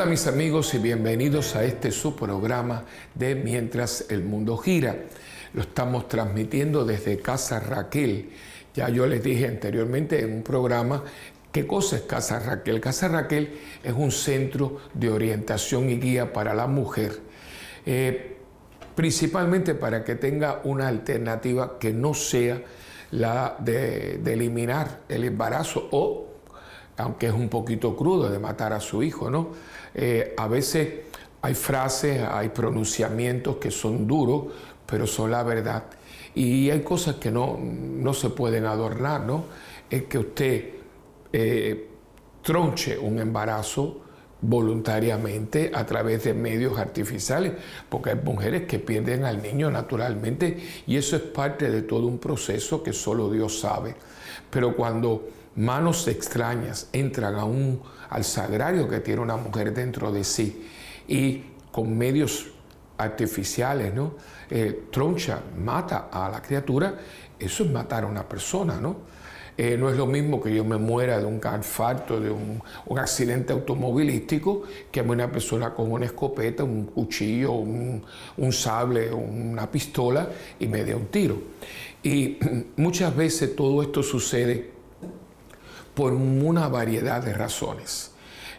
Hola mis amigos y bienvenidos a este su programa de Mientras el Mundo Gira. Lo estamos transmitiendo desde Casa Raquel. Ya yo les dije anteriormente en un programa qué cosa es Casa Raquel. Casa Raquel es un centro de orientación y guía para la mujer, eh, principalmente para que tenga una alternativa que no sea la de, eliminar el embarazo o, aunque es un poquito crudo, de matar a su hijo, ¿no? Eh, a veces hay frases, hay pronunciamientos que son duros, pero son la verdad. Y hay cosas que no, no se pueden adornar, ¿no? Es que usted eh, tronche un embarazo voluntariamente a través de medios artificiales, porque hay mujeres que pierden al niño naturalmente y eso es parte de todo un proceso que solo Dios sabe. Pero cuando manos extrañas entran a un, al sagrario que tiene una mujer dentro de sí y con medios artificiales, ¿no? Eh, troncha, mata a la criatura, eso es matar a una persona, ¿no? Eh, no es lo mismo que yo me muera de un infarto, de un, accidente automovilístico, que una persona con una escopeta, un cuchillo, un, un sable, una pistola y me dé un tiro. Y muchas veces todo esto sucede por una variedad de razones.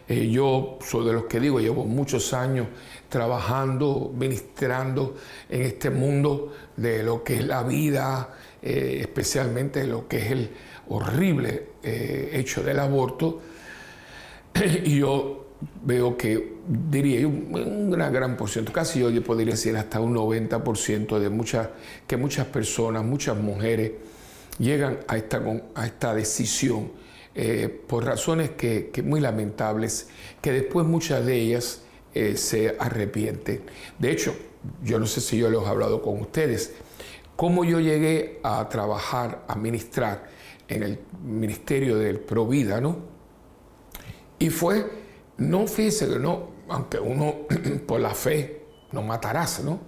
Eh, yo soy de los que digo, llevo muchos años trabajando, ministrando en este mundo de lo que es la vida, eh, especialmente lo que es el horrible eh, hecho del aborto. y yo veo que, diría una gran porción, casi yo podría decir hasta un 90% de muchas, que muchas personas, muchas mujeres llegan a esta, a esta decisión eh, por razones que, muy lamentables, que después muchas de ellas eh, se arrepienten. De hecho, yo no sé si yo les he hablado con ustedes, cómo yo llegué a trabajar, a ministrar en el Ministerio del Provida, ¿no? Y fue, no fíjese que no, aunque uno por la fe no matarás, ¿no?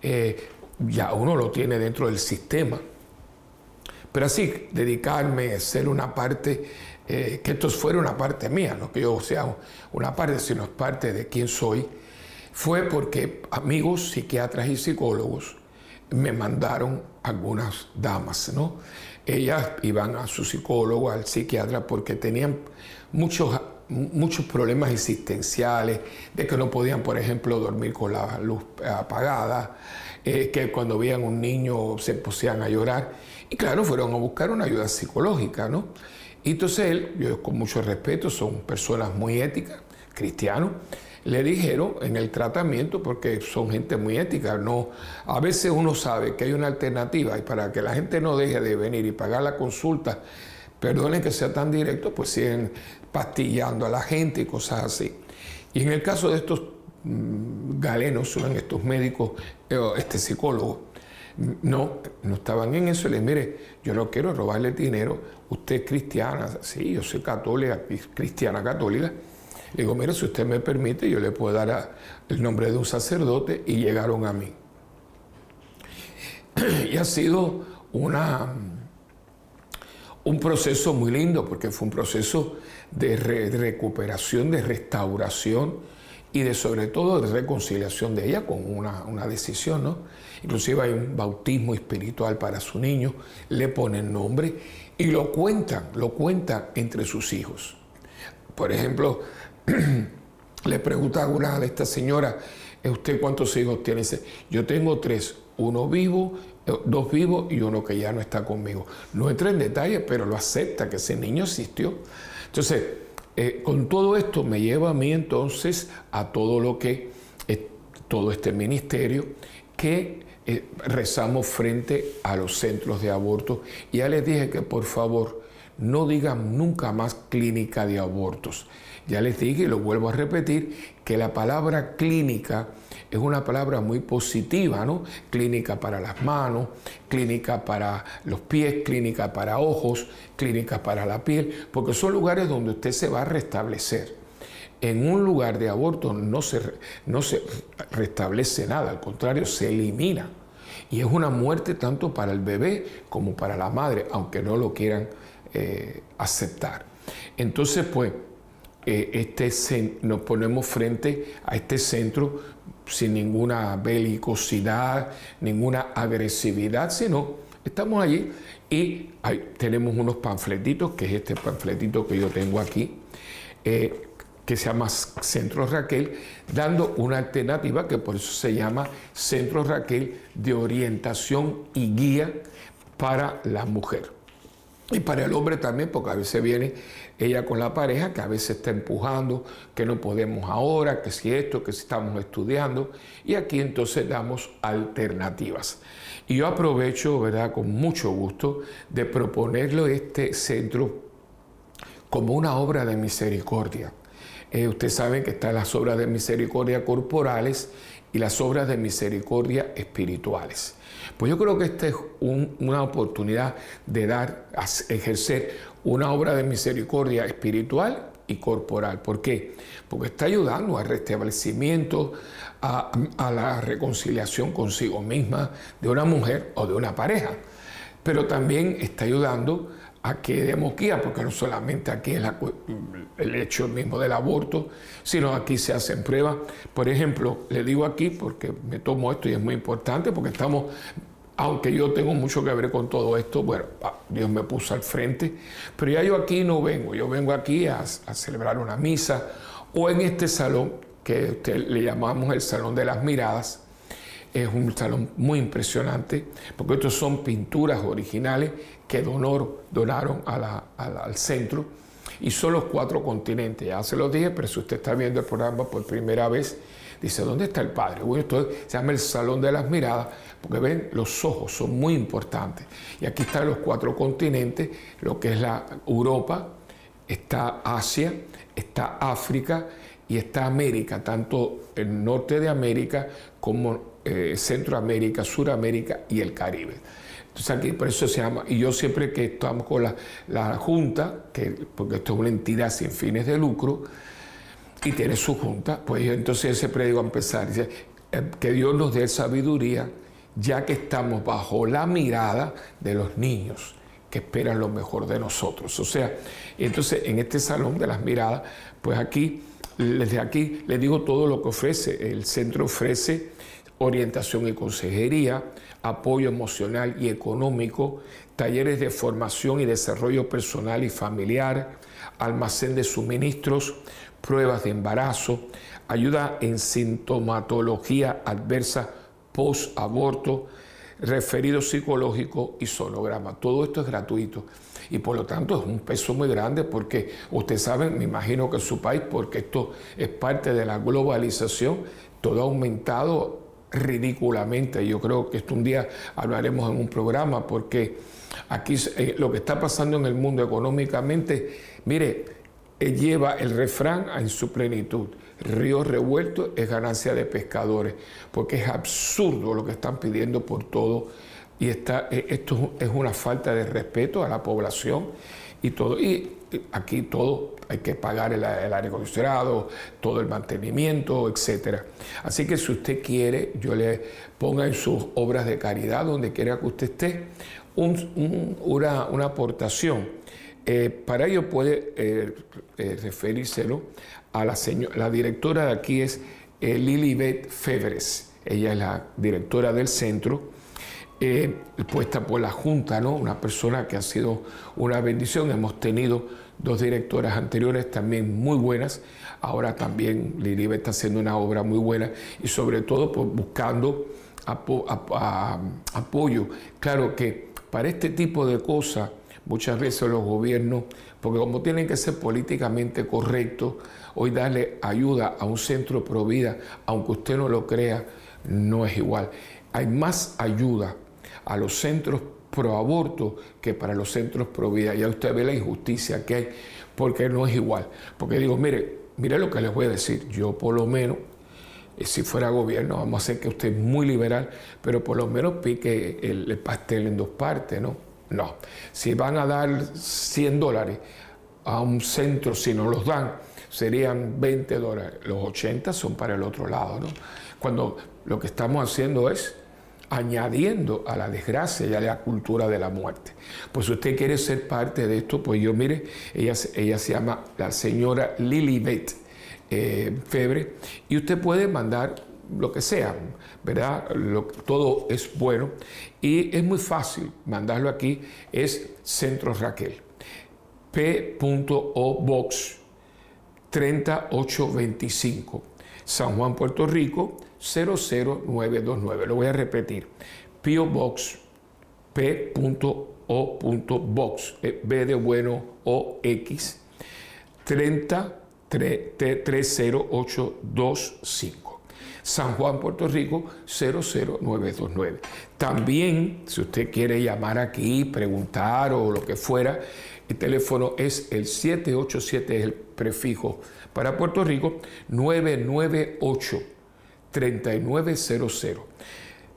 Eh, ya uno lo tiene dentro del sistema pero así, dedicarme a ser una parte, eh, que esto fuera una parte mía, no que yo sea una parte, sino parte de quién soy, fue porque amigos psiquiatras y psicólogos me mandaron algunas damas, ¿no? Ellas iban a su psicólogo, al psiquiatra, porque tenían muchos, muchos problemas existenciales, de que no podían, por ejemplo, dormir con la luz apagada, eh, que cuando veían un niño se pusieran a llorar. Y claro, fueron a buscar una ayuda psicológica, ¿no? Y entonces él, yo con mucho respeto, son personas muy éticas, cristianos, le dijeron en el tratamiento, porque son gente muy ética, no, a veces uno sabe que hay una alternativa y para que la gente no deje de venir y pagar la consulta, perdonen que sea tan directo, pues siguen pastillando a la gente y cosas así. Y en el caso de estos mm, galenos, son estos médicos, eh, este psicólogo, no, no estaban en eso. Le mire, yo no quiero robarle dinero. Usted es cristiana. Sí, yo soy católica, cristiana católica. Le digo, mire, si usted me permite, yo le puedo dar el nombre de un sacerdote y llegaron a mí. y ha sido una, un proceso muy lindo porque fue un proceso de recuperación, de restauración y de sobre todo de reconciliación de ella con una, decisión, ¿no? Inclusive hay un bautismo espiritual para su niño, le ponen nombre y lo cuentan, lo cuentan entre sus hijos. Por ejemplo, le pregunta a una de estas señoras, ¿usted cuántos hijos tiene? Yo tengo tres, uno vivo, eh, dos vivos y uno que ya no está conmigo. No entra en detalle, pero lo acepta que ese niño existió. Entonces, eh, con todo esto me lleva a mí entonces a todo lo que, todo este ministerio que eh, rezamos frente a los centros de aborto. Ya les dije que por favor no digan nunca más clínica de abortos. Ya les dije y lo vuelvo a repetir que la palabra clínica es una palabra muy positiva, ¿no? Clínica para las manos, clínica para los pies, clínica para ojos, clínica para la piel, porque son lugares donde usted se va a restablecer. En un lugar de aborto no se, no se restablece nada, al contrario, se elimina. Y es una muerte tanto para el bebé como para la madre, aunque no lo quieran eh, aceptar. Entonces, pues, eh, este, nos ponemos frente a este centro sin ninguna belicosidad, ninguna agresividad, sino estamos allí y tenemos unos panfletitos, que es este panfletito que yo tengo aquí, eh, que se llama Centro Raquel, dando una alternativa que por eso se llama Centro Raquel de orientación y guía para la mujer. Y para el hombre también, porque a veces viene ella con la pareja, que a veces está empujando, que no podemos ahora, que si esto, que si estamos estudiando. Y aquí entonces damos alternativas. Y yo aprovecho, ¿verdad?, con mucho gusto de proponerle este centro como una obra de misericordia. Eh, ustedes saben que están las obras de misericordia corporales y las obras de misericordia espirituales. Pues yo creo que esta es una oportunidad de dar, ejercer una obra de misericordia espiritual y corporal. ¿Por qué? Porque está ayudando al restablecimiento, a, a la reconciliación consigo misma de una mujer o de una pareja. Pero también está ayudando a que demos guía, porque no solamente aquí es el hecho mismo del aborto, sino aquí se hacen pruebas. Por ejemplo, le digo aquí, porque me tomo esto y es muy importante, porque estamos, aunque yo tengo mucho que ver con todo esto, bueno, ah, Dios me puso al frente, pero ya yo aquí no vengo, yo vengo aquí a, a celebrar una misa o en este salón que le llamamos el Salón de las Miradas, es un salón muy impresionante, porque estos son pinturas originales que donor, donaron al centro. Y son los cuatro continentes. Ya se los dije, pero si usted está viendo el programa por primera vez, dice, ¿dónde está el Padre? Bueno, esto se llama el Salón de las Miradas, porque ven, los ojos son muy importantes. Y aquí están los cuatro continentes, lo que es la Europa, está Asia, está África y está América, tanto el norte de América como eh, Centroamérica, Suramérica y el Caribe. Entonces aquí por eso se llama, y yo siempre que estamos con la, Junta, que, porque esto es una entidad sin fines de lucro, y tiene su Junta, pues yo entonces siempre digo a empezar, dice, eh, que Dios nos dé sabiduría, ya que estamos bajo la mirada de los niños que esperan lo mejor de nosotros. O sea, entonces en este salón de las miradas, pues aquí, desde aquí les digo todo lo que ofrece. El centro ofrece orientación y consejería, apoyo emocional y económico, talleres de formación y desarrollo personal y familiar, almacén de suministros, pruebas de embarazo, ayuda en sintomatología adversa post-aborto, referido psicológico y sonograma. Todo esto es gratuito y por lo tanto es un peso muy grande porque usted sabe, me imagino que en su país, porque esto es parte de la globalización, todo ha aumentado ridículamente. Yo creo que esto un día hablaremos en un programa porque aquí eh, lo que está pasando en el mundo económicamente, mire, eh, lleva el refrán en su plenitud. Río revuelto es ganancia de pescadores, porque es absurdo lo que están pidiendo por todo. Y está, eh, esto es una falta de respeto a la población y todo. Y aquí todo hay que pagar el, aire acondicionado, todo el mantenimiento, etc. Así que si usted quiere, yo le ponga en sus obras de caridad, donde quiera que usted esté, una, aportación. Eh, para ello puede eh, eh, referírselo a la, señora, la directora de aquí es Lilibet Febres. Ella es la directora del centro eh, puesta por la Junta, ¿no? una persona que ha sido una bendición. Hemos tenido dos directoras anteriores también muy buenas. Ahora también Liribe está haciendo una obra muy buena y sobre todo pues, buscando apoyo. Claro que para este tipo de cosas muchas veces los gobiernos, porque como tienen que ser políticamente correctos, hoy darle ayuda a un centro pro vida, aunque usted no lo crea, no es igual. Hay más ayuda a los centros pro aborto que para los centros pro vida. Ya usted ve la injusticia que hay, porque no es igual. Porque digo, mire, mire lo que les voy a decir. Yo por lo menos, eh, si fuera gobierno, vamos a hacer que usted es muy liberal, pero por lo menos pique el, pastel en dos partes, ¿no? No. Si van a dar 100 dólares a un centro, si no los dan, serían 20 dólares. Los 80 son para el otro lado, ¿no? Cuando lo que estamos haciendo es añadiendo a la desgracia y a la cultura de la muerte. Pues si usted quiere ser parte de esto, pues yo mire, ella, ella se llama la señora Lilibet eh, Febre y usted puede mandar lo que sea, ¿verdad? todo es bueno y es muy fácil mandarlo aquí, es Centro Raquel, P.O. Box 3825, San Juan, Puerto Rico 00929. Lo voy a repetir. PO Box P.O. Box eh, B de bueno O X 30 30825. San Juan, Puerto Rico 00929. También, si usted quiere llamar aquí, preguntar o lo que fuera, el teléfono es el 787, es el prefijo para Puerto Rico, 998 3900.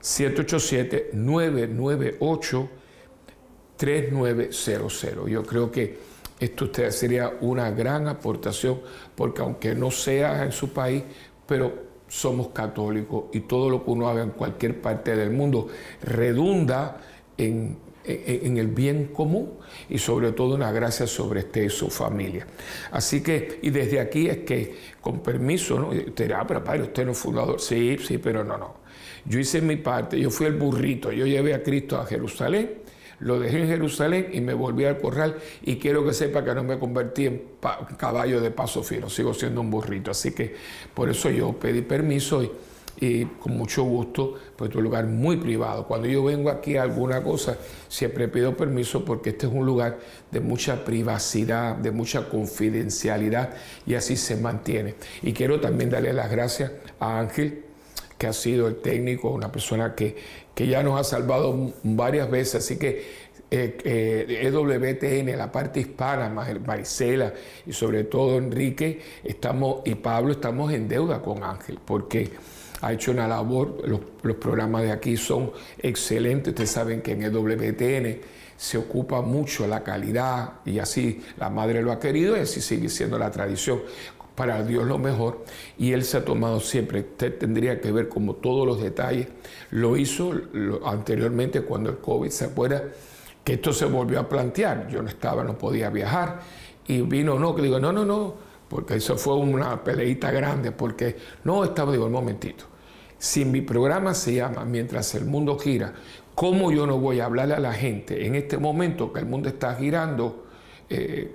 787-998-3900. Yo creo que esto sería una gran aportación, porque aunque no sea en su país, pero somos católicos y todo lo que uno haga en cualquier parte del mundo redunda en en el bien común y sobre todo una gracia sobre este su familia. Así que, y desde aquí es que, con permiso, ¿no? Usted dirá, pero padre, usted no es fundador. Sí, sí, pero no, no. Yo hice mi parte, yo fui el burrito, yo llevé a Cristo a Jerusalén, lo dejé en Jerusalén y me volví al corral y quiero que sepa que no me convertí en caballo de paso fino, sigo siendo un burrito. Así que por eso yo pedí permiso y y con mucho gusto, pues es un lugar muy privado. Cuando yo vengo aquí a alguna cosa, siempre pido permiso porque este es un lugar de mucha privacidad, de mucha confidencialidad y así se mantiene. Y quiero también darle las gracias a Ángel, que ha sido el técnico, una persona que, que ya nos ha salvado varias veces, así que eh, eh, EWTN, la parte hispana, Marisela y sobre todo Enrique estamos, y Pablo estamos en deuda con Ángel, porque ha hecho una labor, los, programas de aquí son excelentes, ustedes saben que en el WTN se ocupa mucho la calidad y así la madre lo ha querido y así sigue siendo la tradición. Para Dios lo mejor y Él se ha tomado siempre, usted tendría que ver como todos los detalles, lo hizo anteriormente cuando el COVID, ¿se acuerda? Que esto se volvió a plantear, yo no estaba, no podía viajar y vino, no, que digo, no, no, no, porque eso fue una peleita grande, porque no estaba, digo, un momentito, si mi programa se llama Mientras el mundo gira, ¿cómo yo no voy a hablarle a la gente en este momento que el mundo está girando eh,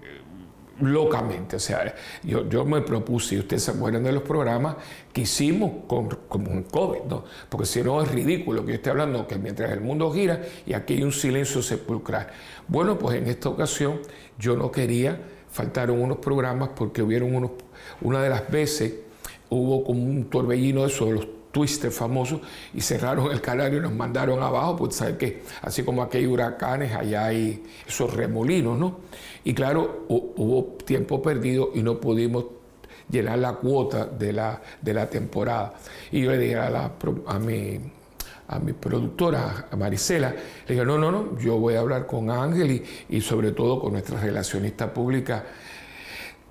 locamente? O sea, yo, me propuse, y ustedes se acuerdan de los programas que hicimos con, COVID, ¿no? Porque si no es ridículo que yo esté hablando que mientras el mundo gira y aquí hay un silencio sepulcral. Bueno, pues en esta ocasión yo no quería, faltaron unos programas porque hubieron unos, una de las veces hubo como un torbellino de eso los Twister famoso y cerraron el canal y nos mandaron abajo, pues sabes que así como aquí hay huracanes, allá hay esos remolinos, ¿no? Y claro, hubo tiempo perdido y no pudimos llenar la cuota de la, de la temporada. Y yo le dije a, la, a, mi, a mi productora, a Marisela, le dije, no, no, no, yo voy a hablar con Ángel y, y sobre todo con nuestra relacionista pública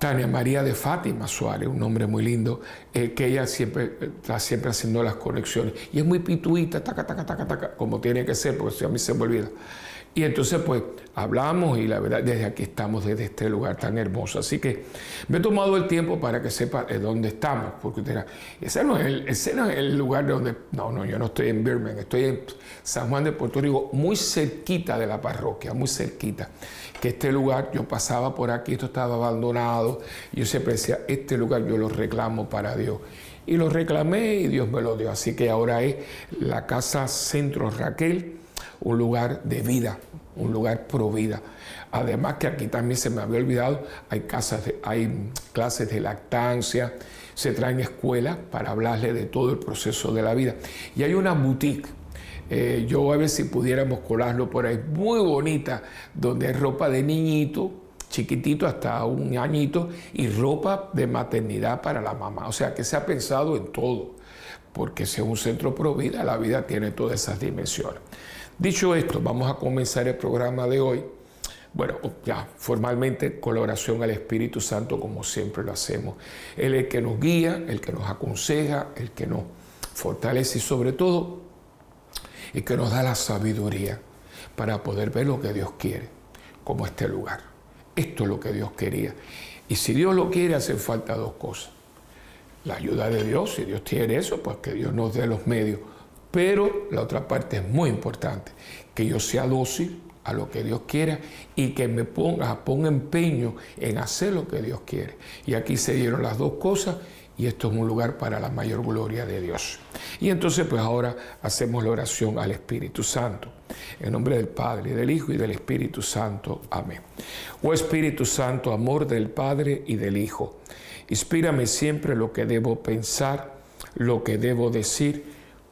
Tania María de Fátima Suárez, un nombre muy lindo, eh, que ella siempre está siempre haciendo las conexiones. Y es muy pituita, taca, taca, taca, taca, como tiene que ser, porque si a mí se me olvida. Y entonces pues hablamos y la verdad desde aquí estamos, desde este lugar tan hermoso. Así que me he tomado el tiempo para que sepa de dónde estamos, porque usted dirá, ese no, es el, ese no es el lugar de donde... No, no, yo no estoy en Birmingham, estoy en San Juan de Puerto Rico, muy cerquita de la parroquia, muy cerquita. Que este lugar, yo pasaba por aquí, esto estaba abandonado, y yo siempre decía, este lugar yo lo reclamo para Dios. Y lo reclamé y Dios me lo dio. Así que ahora es la Casa Centro Raquel un lugar de vida, un lugar pro vida. Además que aquí también se me había olvidado, hay, casas hay clases de lactancia, se traen escuelas para hablarle de todo el proceso de la vida. Y hay una boutique, eh, yo a ver si pudiéramos colarlo por ahí, muy bonita, donde hay ropa de niñito, chiquitito hasta un añito, y ropa de maternidad para la mamá. O sea que se ha pensado en todo, porque si es un centro pro vida, la vida tiene todas esas dimensiones. Dicho esto, vamos a comenzar el programa de hoy. Bueno, ya formalmente colaboración al Espíritu Santo como siempre lo hacemos. Él es el que nos guía, el que nos aconseja, el que nos fortalece y sobre todo y que nos da la sabiduría para poder ver lo que Dios quiere, como este lugar. Esto es lo que Dios quería. Y si Dios lo quiere, hacen falta dos cosas. La ayuda de Dios, si Dios quiere eso, pues que Dios nos dé los medios. Pero la otra parte es muy importante, que yo sea dócil a lo que Dios quiera y que me ponga, ponga empeño en hacer lo que Dios quiere. Y aquí se dieron las dos cosas y esto es un lugar para la mayor gloria de Dios. Y entonces pues ahora hacemos la oración al Espíritu Santo. En nombre del Padre, del Hijo y del Espíritu Santo. Amén. Oh Espíritu Santo, amor del Padre y del Hijo, inspírame siempre lo que debo pensar, lo que debo decir,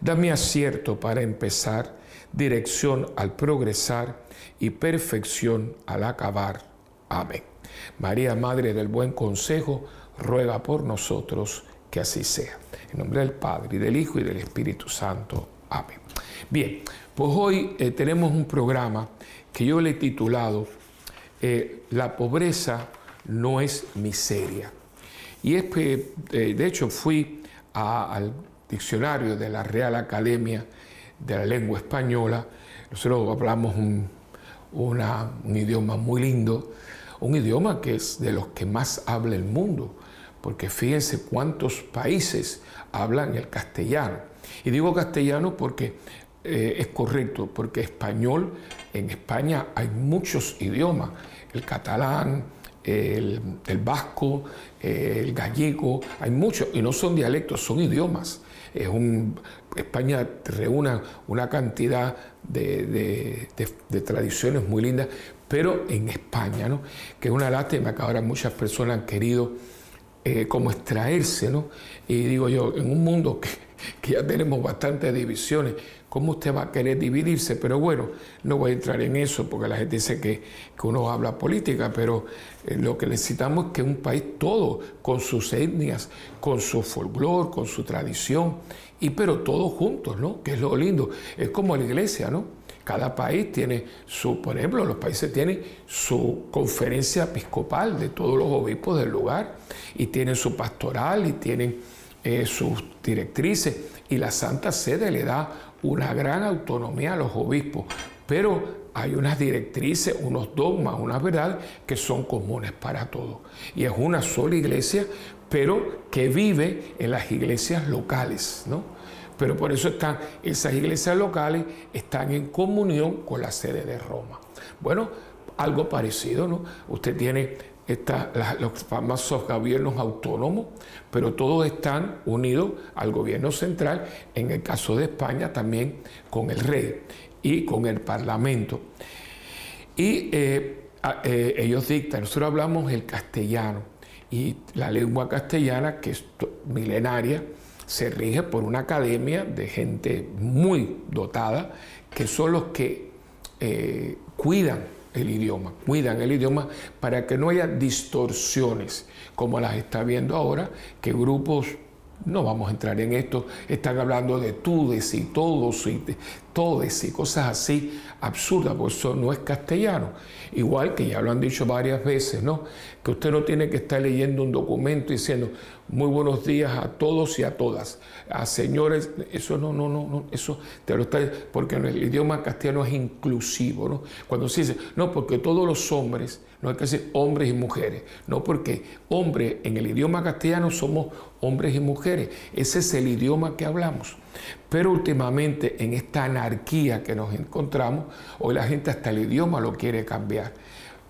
Dame acierto para empezar, dirección al progresar y perfección al acabar. Amén. María, Madre del Buen Consejo, ruega por nosotros que así sea. En nombre del Padre, y del Hijo y del Espíritu Santo. Amén. Bien, pues hoy eh, tenemos un programa que yo le he titulado eh, La pobreza no es miseria. Y es que, eh, de hecho, fui al diccionario de la Real Academia de la lengua española. Nosotros hablamos un, idioma muy lindo, un idioma que es de los que más habla el mundo, porque fíjense cuántos países hablan el castellano. Y digo castellano porque eh, es correcto, porque español, en España hay muchos idiomas, el catalán, el vasco, el gallego, hay muchos, y no son dialectos, son idiomas. Es un, España reúne una cantidad de, tradiciones muy lindas, pero en España, ¿no? que es una lástima que ahora muchas personas han querido eh, como extraerse, ¿no? y digo yo, en un mundo que, que ya tenemos bastantes divisiones, ¿Cómo usted va a querer dividirse? Pero bueno, no voy a entrar en eso porque la gente dice que, que uno habla política, pero eh, lo que necesitamos es que un país todo, con sus etnias, con su folclore, con su tradición, y pero todos juntos, ¿no? Que es lo lindo. Es como la iglesia, ¿no? Cada país tiene su, por ejemplo, los países tienen su conferencia episcopal de todos los obispos del lugar, y tienen su pastoral, y tienen eh, sus directrices, y la Santa Sede le da una gran autonomía a los obispos, pero hay unas directrices, unos dogmas, unas verdades que son comunes para todos. Y es una sola iglesia, pero que vive en las iglesias locales, ¿no? Pero por eso están, esas iglesias locales están en comunión con la sede de Roma. Bueno, algo parecido, ¿no? Usted tiene los famosos gobiernos autónomos, pero todos están unidos al gobierno central, en el caso de España también con el rey y con el parlamento. Y eh, eh, ellos dictan, nosotros hablamos el castellano y la lengua castellana, que es milenaria, se rige por una academia de gente muy dotada, que son los que eh, cuidan el idioma, cuidan el idioma para que no haya distorsiones como las está viendo ahora, que grupos, no vamos a entrar en esto, están hablando de tudes y todos y todes y cosas así absurdas, porque eso no es castellano. Igual que ya lo han dicho varias veces, ¿no? Que usted no tiene que estar leyendo un documento diciendo muy buenos días a todos y a todas, a señores, eso no, no, no, no eso te lo está, porque el idioma castellano es inclusivo, ¿no? Cuando se dice, no, porque todos los hombres, no hay que decir hombres y mujeres, no, porque hombre en el idioma castellano somos hombres y mujeres, ese es el idioma que hablamos. Pero últimamente en esta anarquía que nos encontramos, hoy la gente hasta el idioma lo quiere cambiar.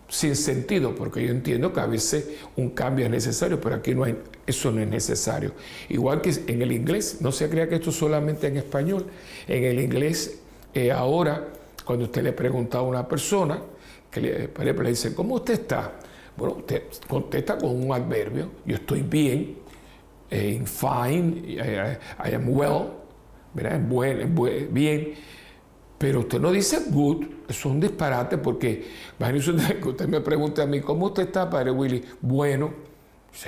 Sin sentido, porque yo entiendo que a veces un cambio es necesario, pero aquí no hay, eso no es necesario. Igual que en el inglés, no se crea que esto solamente en español. En el inglés, eh, ahora, cuando usted le pregunta a una persona, que le, por ejemplo, le dice, ¿cómo usted está? Bueno, usted contesta con un adverbio, yo estoy bien, eh, fine, I am well, ¿verdad? Bueno, es bien. Pero usted no dice good, es un disparate porque, que usted me pregunta a mí, ¿cómo usted está, padre Willy? Bueno,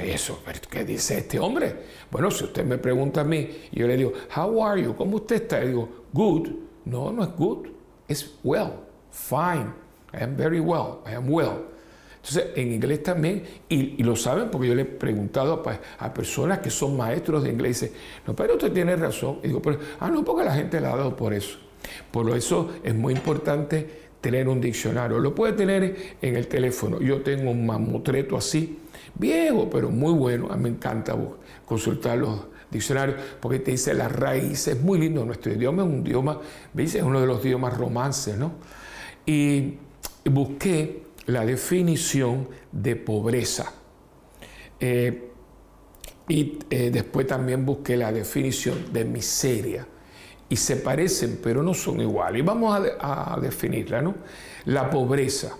eso, ¿qué dice este hombre? Bueno, si usted me pregunta a mí, yo le digo, how are you? ¿Cómo usted está? Y digo, good. No, no es good, es well, fine. I am very well, I am well. Entonces, en inglés también, y, lo saben porque yo le he preguntado a, personas que son maestros de inglés, y dicen, no, pero usted tiene razón. Y digo, pero, ah, no, porque la gente le ha dado por eso. Por eso es muy importante tener un diccionario. Lo puede tener en el teléfono. Yo tengo un mamotreto así, viejo, pero muy bueno. A mí me encanta consultar los diccionarios porque te dice las raíces. Es muy lindo nuestro idioma, es un idioma, ¿veis? Es uno de los idiomas romances, ¿no? Y busqué la definición de pobreza. Eh, y eh, después también busqué la definición de miseria y se parecen, pero no son iguales. Y vamos a, definirla, ¿no? La pobreza,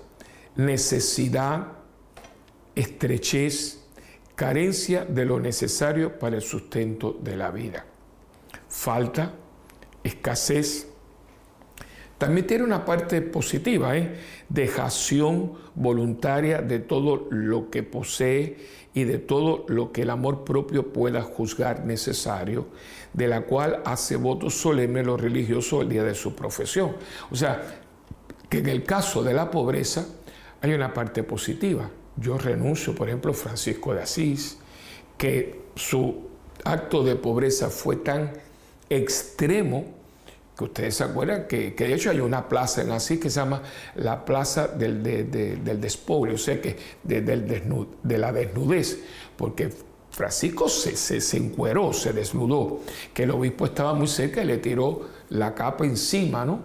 necesidad, estrechez, carencia de lo necesario para el sustento de la vida. Falta, escasez. También tiene una parte positiva, ¿eh? dejación voluntaria de todo lo que posee y de todo lo que el amor propio pueda juzgar necesario, de la cual hace voto solemne los religiosos el día de su profesión. O sea, que en el caso de la pobreza hay una parte positiva. Yo renuncio, por ejemplo, Francisco de Asís, que su acto de pobreza fue tan extremo que ustedes se acuerdan que, de hecho hay una plaza en Asís que se llama la plaza del, del despobre, o sea que de, del de la desnudez, porque Francisco se, se, encueró, se desnudó, que el obispo estaba muy cerca y le tiró la capa encima, ¿no?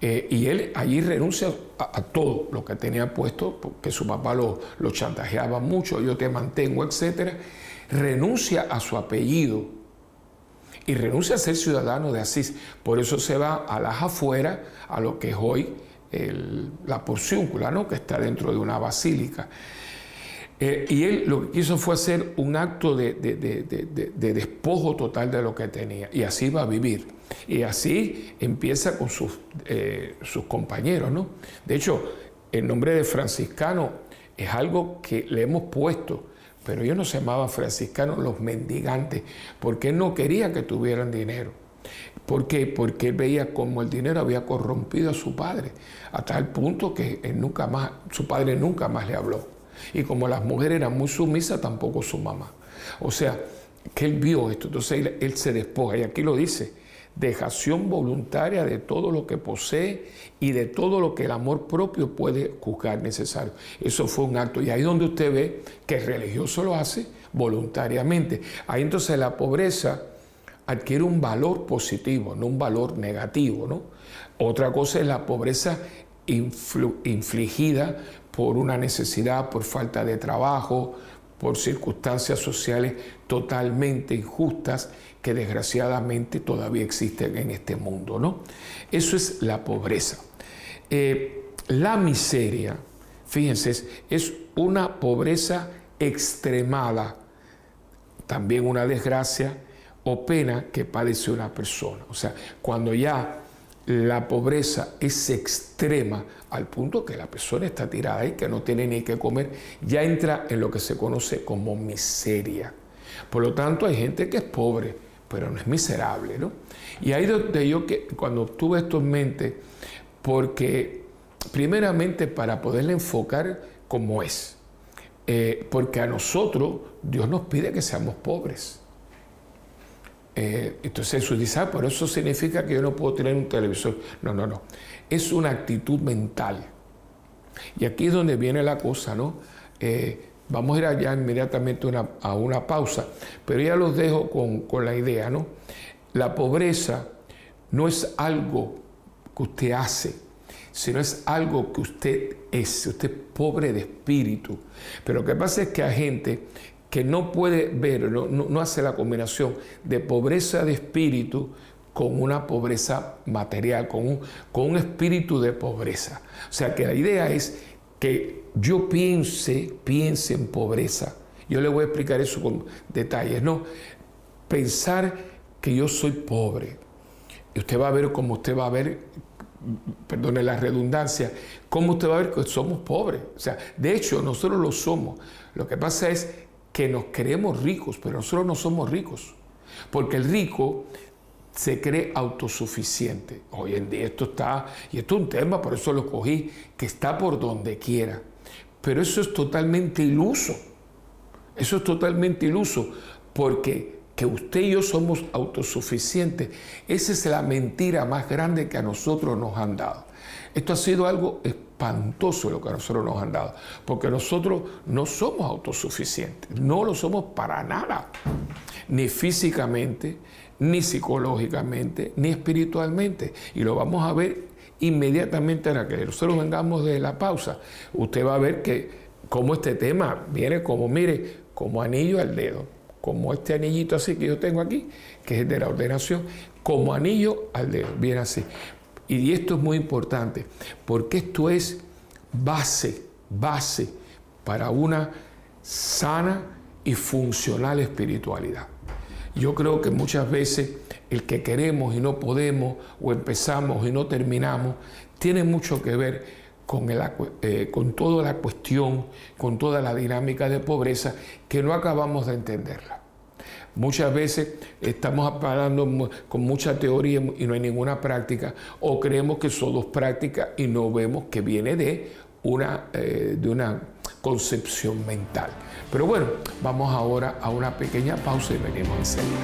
Eh, y él allí renuncia a, todo lo que tenía puesto, porque su papá lo, lo chantajeaba mucho, yo te mantengo, etc. Renuncia a su apellido, y renuncia a ser ciudadano de Asís. Por eso se va a las afueras, a lo que es hoy la porciúncula, que está dentro de una basílica. Eh, y él lo que quiso fue hacer un acto de, despojo total de lo que tenía. Y así va a vivir. Y así empieza con sus, eh, sus compañeros. ¿no? De hecho, el nombre de franciscano es algo que le hemos puesto pero ellos no se llamaban franciscanos los mendigantes, porque él no quería que tuvieran dinero. ¿Por qué? Porque él veía como el dinero había corrompido a su padre, a tal punto que nunca más, su padre nunca más le habló. Y como las mujeres eran muy sumisas, tampoco su mamá. O sea, que él vio esto, entonces él, él se despoja, y aquí lo dice, dejación voluntaria de todo lo que posee y de todo lo que el amor propio puede juzgar necesario. Eso fue un acto. Y ahí donde usted ve que el religioso lo hace voluntariamente. Ahí entonces la pobreza adquiere un valor positivo, no un valor negativo. ¿no? Otra cosa es la pobreza infligida por una necesidad, por falta de trabajo, por circunstancias sociales totalmente injustas que desgraciadamente todavía existen en este mundo. ¿no? Eso es la pobreza. Eh, la miseria, fíjense, es una pobreza extremada, también una desgracia o pena que padece una persona. O sea, cuando ya la pobreza es extrema al punto que la persona está tirada y que no tiene ni que comer, ya entra en lo que se conoce como miseria. Por lo tanto, hay gente que es pobre, pero no es miserable, ¿no? Y ahí donde yo que cuando tuve esto en mente, porque primeramente para poderle enfocar como es, eh, porque a nosotros Dios nos pide que seamos pobres. Eh, entonces Jesús dice, ah, por eso significa que yo no puedo tener un televisor. No, no, no. Es una actitud mental. Y aquí es donde viene la cosa, ¿no? Eh, Vamos a ir allá inmediatamente a una pausa, pero ya los dejo con, la idea, ¿no? La pobreza no es algo que usted hace, sino es algo que usted es. Usted es pobre de espíritu. Pero lo que pasa es que hay gente que no puede ver, no, hace la combinación de pobreza de espíritu con una pobreza material, con un, con un espíritu de pobreza. O sea que la idea es que yo piense, piense en pobreza. Yo le voy a explicar eso con detalles, ¿no? Pensar que yo soy pobre, Y usted va a ver cómo usted va a ver, perdone la redundancia, cómo usted va a ver que somos pobres. O sea, de hecho, nosotros lo somos. Lo que pasa es que nos creemos ricos, pero nosotros no somos ricos. Porque el rico se cree autosuficiente. Hoy en día esto está, y esto es un tema, por eso lo cogí, que está por donde quiera. Pero eso es totalmente iluso. Eso es totalmente iluso, porque que usted y yo somos autosuficientes, esa es la mentira más grande que a nosotros nos han dado. Esto ha sido algo espantoso lo que a nosotros nos han dado, porque nosotros no somos autosuficientes, no lo somos para nada, ni físicamente, ni psicológicamente, ni espiritualmente. Y lo vamos a ver inmediatamente ahora que nosotros vengamos de la pausa. Usted va a ver que como este tema viene como, mire, como anillo al dedo, como este anillito así que yo tengo aquí, que es el de la ordenación, como anillo al dedo, viene así. Y esto es muy importante, porque esto es base, base para una sana y funcional espiritualidad. Yo creo que muchas veces el que queremos y no podemos, o empezamos y no terminamos, tiene mucho que ver con, eh, con toda la cuestión, con toda la dinámica de pobreza que no acabamos de entenderla. Muchas veces estamos hablando con mucha teoría y no hay ninguna práctica, o creemos que son dos prácticas y no vemos que viene de una, eh, de una concepción mental. Pero bueno, vamos ahora a una pequeña pausa y venimos enseguida.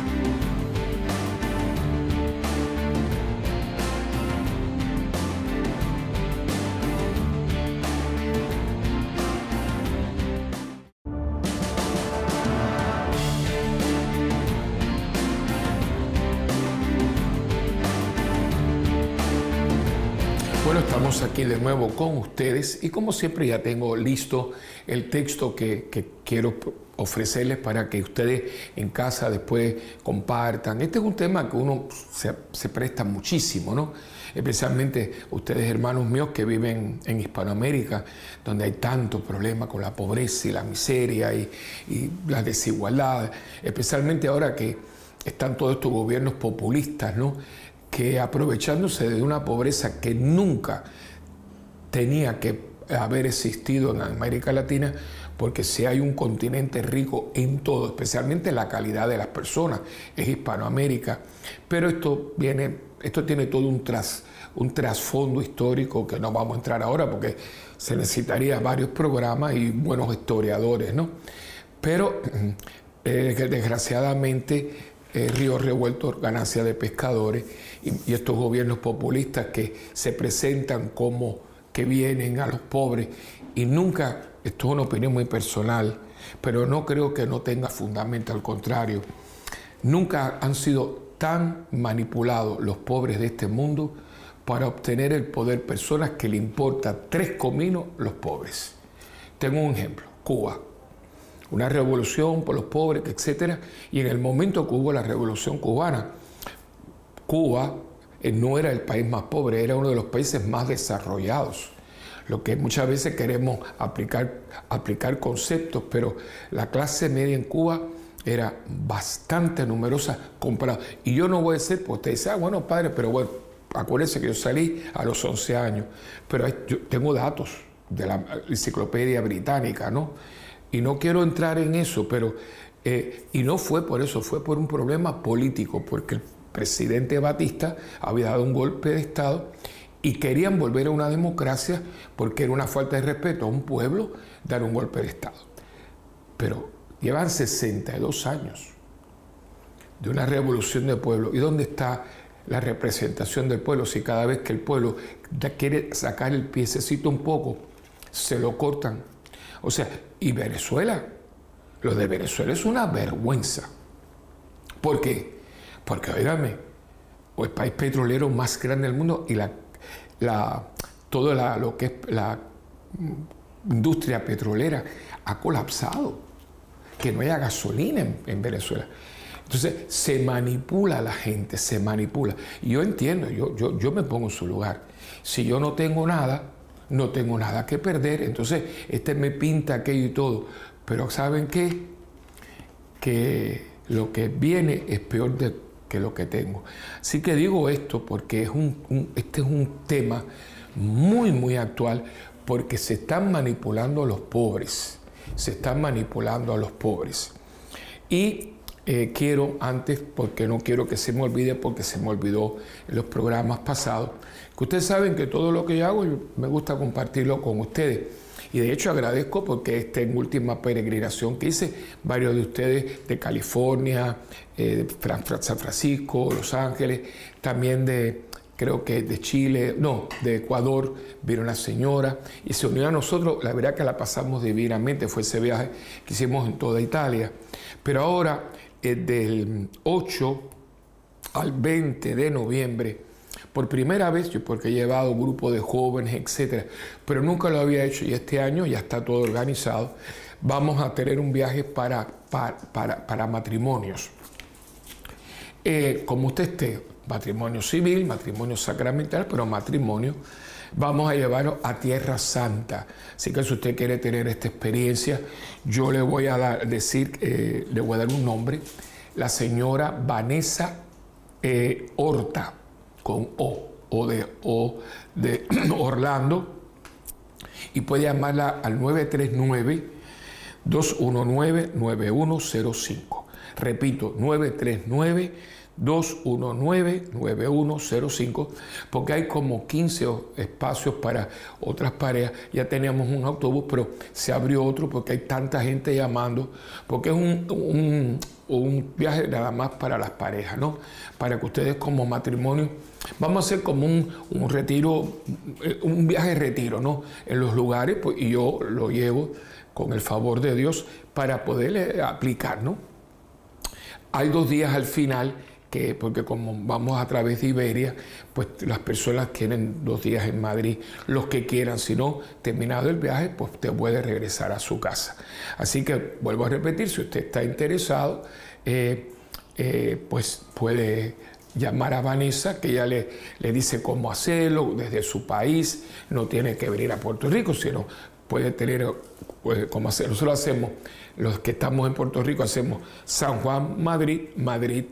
Nuevo con ustedes y como siempre ya tengo listo el texto que, quiero ofrecerles para que ustedes en casa después compartan. Este es un tema que uno se, presta muchísimo, ¿no? Especialmente ustedes hermanos míos que viven en Hispanoamérica, donde hay tantos problemas con la pobreza y la miseria y, y la desigualdad, especialmente ahora que están todos estos gobiernos populistas, ¿no? que aprovechándose de una pobreza que nunca tenía que haber existido en América Latina, porque si hay un continente rico en todo, especialmente en la calidad de las personas, es Hispanoamérica. Pero esto viene, esto tiene todo un tras, un trasfondo histórico que no vamos a entrar ahora porque se necesitaría varios programas y buenos historiadores, ¿no? Pero eh, desgraciadamente eh, Río Revuelto, ganancia de pescadores, y estos gobiernos populistas que se presentan como que vienen a los pobres y nunca, esto es una opinión muy personal, pero no creo que no tenga fundamento, al contrario, nunca han sido tan manipulados los pobres de este mundo para obtener el poder personas que le importa tres cominos los pobres. Tengo un ejemplo, Cuba, una revolución por los pobres, etc. Y en el momento que hubo la revolución cubana, Cuba no era el país más pobre, era uno de los países más desarrollados. Lo que muchas veces queremos aplicar, aplicar conceptos, pero la clase media en Cuba era bastante numerosa comparada. Y yo no voy a decir, pues usted dice, ah, bueno, padre, pero bueno, acuérdense que yo salí a los 11 años, pero yo tengo datos de la enciclopedia británica, ¿no? Y no quiero entrar en eso, pero, eh, y no fue por eso, fue por un problema político, porque el presidente Batista había dado un golpe de Estado y querían volver a una democracia porque era una falta de respeto a un pueblo dar un golpe de Estado. Pero llevan 62 años de una revolución de pueblo. ¿Y dónde está la representación del pueblo si cada vez que el pueblo quiere sacar el piececito un poco, se lo cortan? O sea, y Venezuela, lo de Venezuela es una vergüenza. ¿Por qué? Porque, oígame, el país petrolero más grande del mundo y la, la, todo lo que es la industria petrolera ha colapsado. Que no haya gasolina en, Venezuela. Entonces se manipula a la gente, se manipula. Y yo entiendo, yo, yo, yo me pongo en su lugar. Si yo no tengo nada, no tengo nada que perder. Entonces, este me pinta aquello y todo. Pero ¿saben qué? Que lo que viene es peor de que lo que tengo. Así que digo esto porque es un, este es un tema muy, muy actual porque se están manipulando a los pobres, se están manipulando a los pobres. Y eh, quiero antes, porque no quiero que se me olvide, porque se me olvidó los programas pasados, que ustedes saben que todo lo que yo hago me gusta compartirlo con ustedes. Y de hecho agradezco porque esta última peregrinación que hice, varios de ustedes de California, eh, de San Francisco, Los Ángeles, también de, creo que de Chile, no, de Ecuador, vino una señora y se unió a nosotros. La verdad que la pasamos divinamente, fue ese viaje que hicimos en toda Italia. Pero ahora, eh, del 8 al 20 de noviembre, por primera vez, yo porque he llevado grupo de jóvenes, etcétera, pero nunca lo había hecho y este año ya está todo organizado. Vamos a tener un viaje para, para, matrimonios. Eh, como usted esté, matrimonio civil, matrimonio sacramental, pero matrimonio, vamos a llevarlo a Tierra Santa. Así que si usted quiere tener esta experiencia, yo le voy a decir, eh, le voy a dar un nombre, la señora Vanessa eh, Horta con O, O de, o de Orlando, y puede llamarla al 939-219-9105. Repito, 939 219-9105, porque hay como 15 espacios para otras parejas. Ya teníamos un autobús, pero se abrió otro porque hay tanta gente llamando, porque es un, viaje nada más para las parejas, ¿no? Para que ustedes como matrimonio, vamos a hacer como un, retiro, un viaje retiro, ¿no? En los lugares, pues, y yo lo llevo con el favor de Dios para poderle aplicar, ¿no? Hay dos días al final porque como vamos a través de Iberia, pues las personas quieren dos días en Madrid, los que quieran, si no, terminado el viaje, pues te puede regresar a su casa. Así que vuelvo a repetir, si usted está interesado, eh, eh, pues puede llamar a Vanessa, que ella le, le dice cómo hacerlo desde su país, no tiene que venir a Puerto Rico, sino puede tener pues, cómo hacerlo. Nosotros hacemos, los que estamos en Puerto Rico, hacemos San Juan, Madrid, Madrid,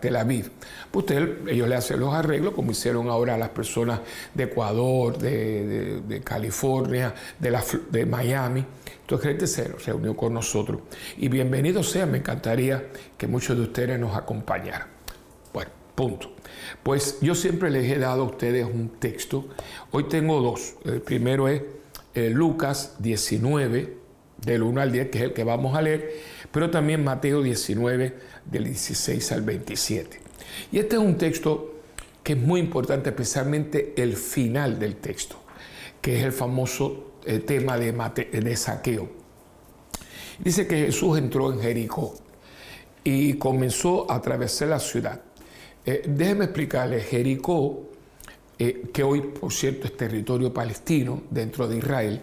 Tel Aviv. Pues ellos le hacen los arreglos, como hicieron ahora las personas de Ecuador, de, California, de, de Miami. Entonces, gente se reunió con nosotros. Y bienvenido sea, me encantaría que muchos de ustedes nos acompañaran. Punto. Pues yo siempre les he dado a ustedes un texto. Hoy tengo dos. El primero es eh, Lucas 19, del 1 al 10, que es el que vamos a leer, pero también Mateo 19, del 16 al 27. Y este es un texto que es muy importante, especialmente el final del texto, que es el famoso eh, tema de, de saqueo. Dice que Jesús entró en Jericó y comenzó a atravesar la ciudad. Eh, déjeme explicarle, Jericó, eh, que hoy por cierto es territorio palestino dentro de Israel,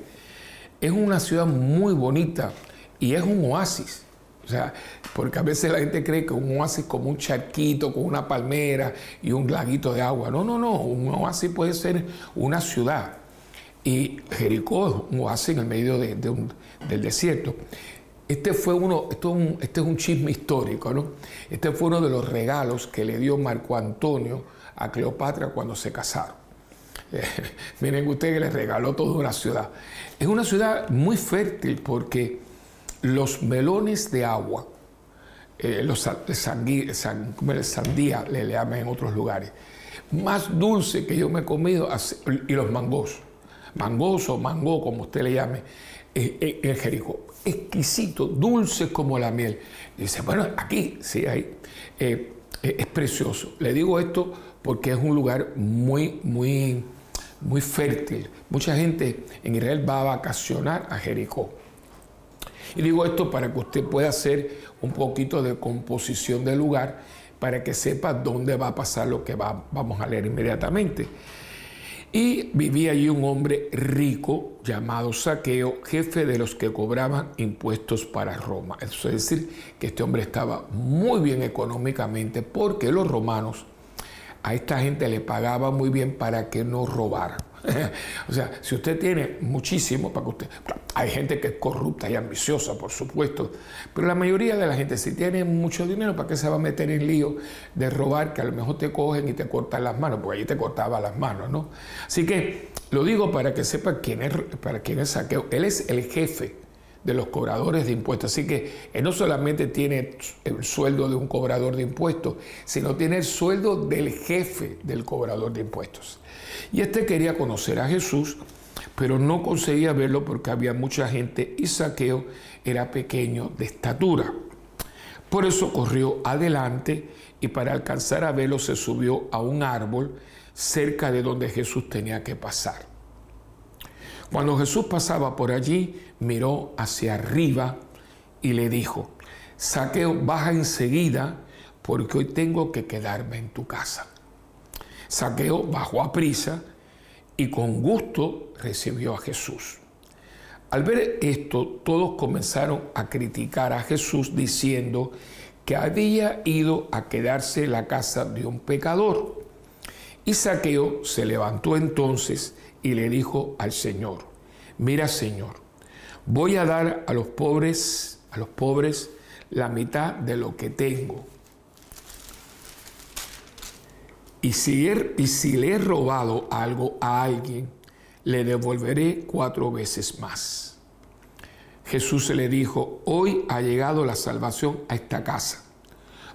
es una ciudad muy bonita y es un oasis. O sea, porque a veces la gente cree que un oasis como un charquito con una palmera y un laguito de agua. No, no, no. Un oasis puede ser una ciudad. Y Jericó es un oasis en el medio del desierto. Este fue uno, esto este es un chisme histórico, ¿no? Este fue uno de los regalos que le dio Marco Antonio a Cleopatra cuando se casaron. miren ustedes que le regaló toda una ciudad. Es una ciudad muy fértil porque los melones de agua, eh, los sandía le llaman en otros lugares, más dulce que yo me he comido, y los mangos, mangos o mango, como usted le llame, eh, eh, en Jericó, exquisito, dulce como la miel. Dice, bueno, aquí sí hay, es precioso. Le digo esto porque es un lugar muy, muy, muy fértil. Mucha gente en Israel va a vacacionar a Jericó. Y digo esto para que usted pueda hacer un poquito de composición del lugar, para que sepa dónde va a pasar lo que vamos a leer inmediatamente. Y vivía allí un hombre rico llamado Saqueo, jefe de los que cobraban impuestos para Roma. Eso es decir, que este hombre estaba muy bien económicamente porque los romanos a esta gente le pagaban muy bien para que no robaran. o sea, si usted tiene muchísimo, para que usted... Hay gente que es corrupta y ambiciosa, por supuesto, pero la mayoría de la gente, si tiene mucho dinero, ¿para qué se va a meter en lío de robar que a lo mejor te cogen y te cortan las manos? Porque allí te cortaba las manos, ¿no? Así que lo digo para que sepa quién es, para quién es saqueo. Él es el jefe de los cobradores de impuestos. Así que él no solamente tiene el sueldo de un cobrador de impuestos, sino tiene el sueldo del jefe del cobrador de impuestos. Y este quería conocer a Jesús, pero no conseguía verlo porque había mucha gente y Saqueo era pequeño de estatura. Por eso corrió adelante y para alcanzar a verlo se subió a un árbol cerca de donde Jesús tenía que pasar. Cuando Jesús pasaba por allí, miró hacia arriba y le dijo, Saqueo, baja enseguida porque hoy tengo que quedarme en tu casa. Saqueo bajó a prisa y con gusto recibió a Jesús. Al ver esto, todos comenzaron a criticar a Jesús diciendo que había ido a quedarse en la casa de un pecador. Y Saqueo se levantó entonces y le dijo al Señor, mira Señor, voy a dar a los pobres, a los pobres la mitad de lo que tengo. Y si, y si le he robado algo a alguien, le devolveré cuatro veces más. Jesús le dijo, hoy ha llegado la salvación a esta casa,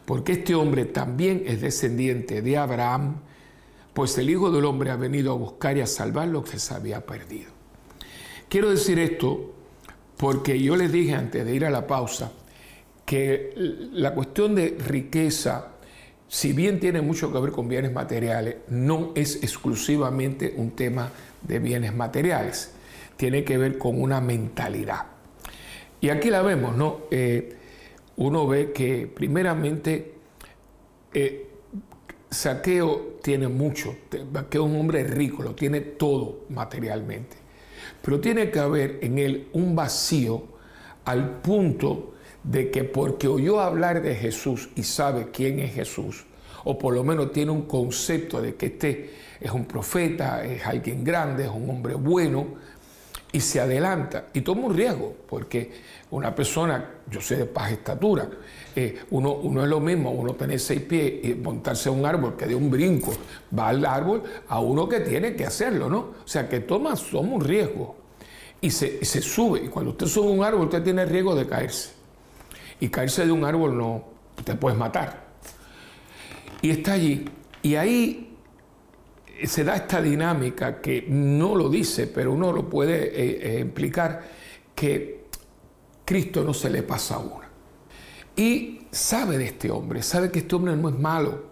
porque este hombre también es descendiente de Abraham, pues el Hijo del Hombre ha venido a buscar y a salvar lo que se había perdido. Quiero decir esto porque yo les dije antes de ir a la pausa que la cuestión de riqueza, si bien tiene mucho que ver con bienes materiales, no es exclusivamente un tema de bienes materiales, tiene que ver con una mentalidad. Y aquí la vemos, ¿no? Eh, uno ve que primeramente eh, Saqueo tiene mucho, Saqueo es un hombre rico, lo tiene todo materialmente. Pero tiene que haber en él un vacío al punto de que porque oyó hablar de Jesús y sabe quién es Jesús, o por lo menos tiene un concepto de que este es un profeta, es alguien grande, es un hombre bueno, y se adelanta y toma un riesgo, porque una persona, yo sé de paz estatura, eh, uno, uno es lo mismo, uno tiene seis pies y montarse a un árbol que de un brinco va al árbol a uno que tiene que hacerlo, ¿no? O sea, que toma, toma un riesgo y se, se sube. Y cuando usted sube un árbol, usted tiene riesgo de caerse. Y caerse de un árbol no, te puedes matar. Y está allí. Y ahí se da esta dinámica que no lo dice, pero uno lo puede eh, eh, implicar, que Cristo no se le pasa a uno. Y sabe de este hombre, sabe que este hombre no es malo,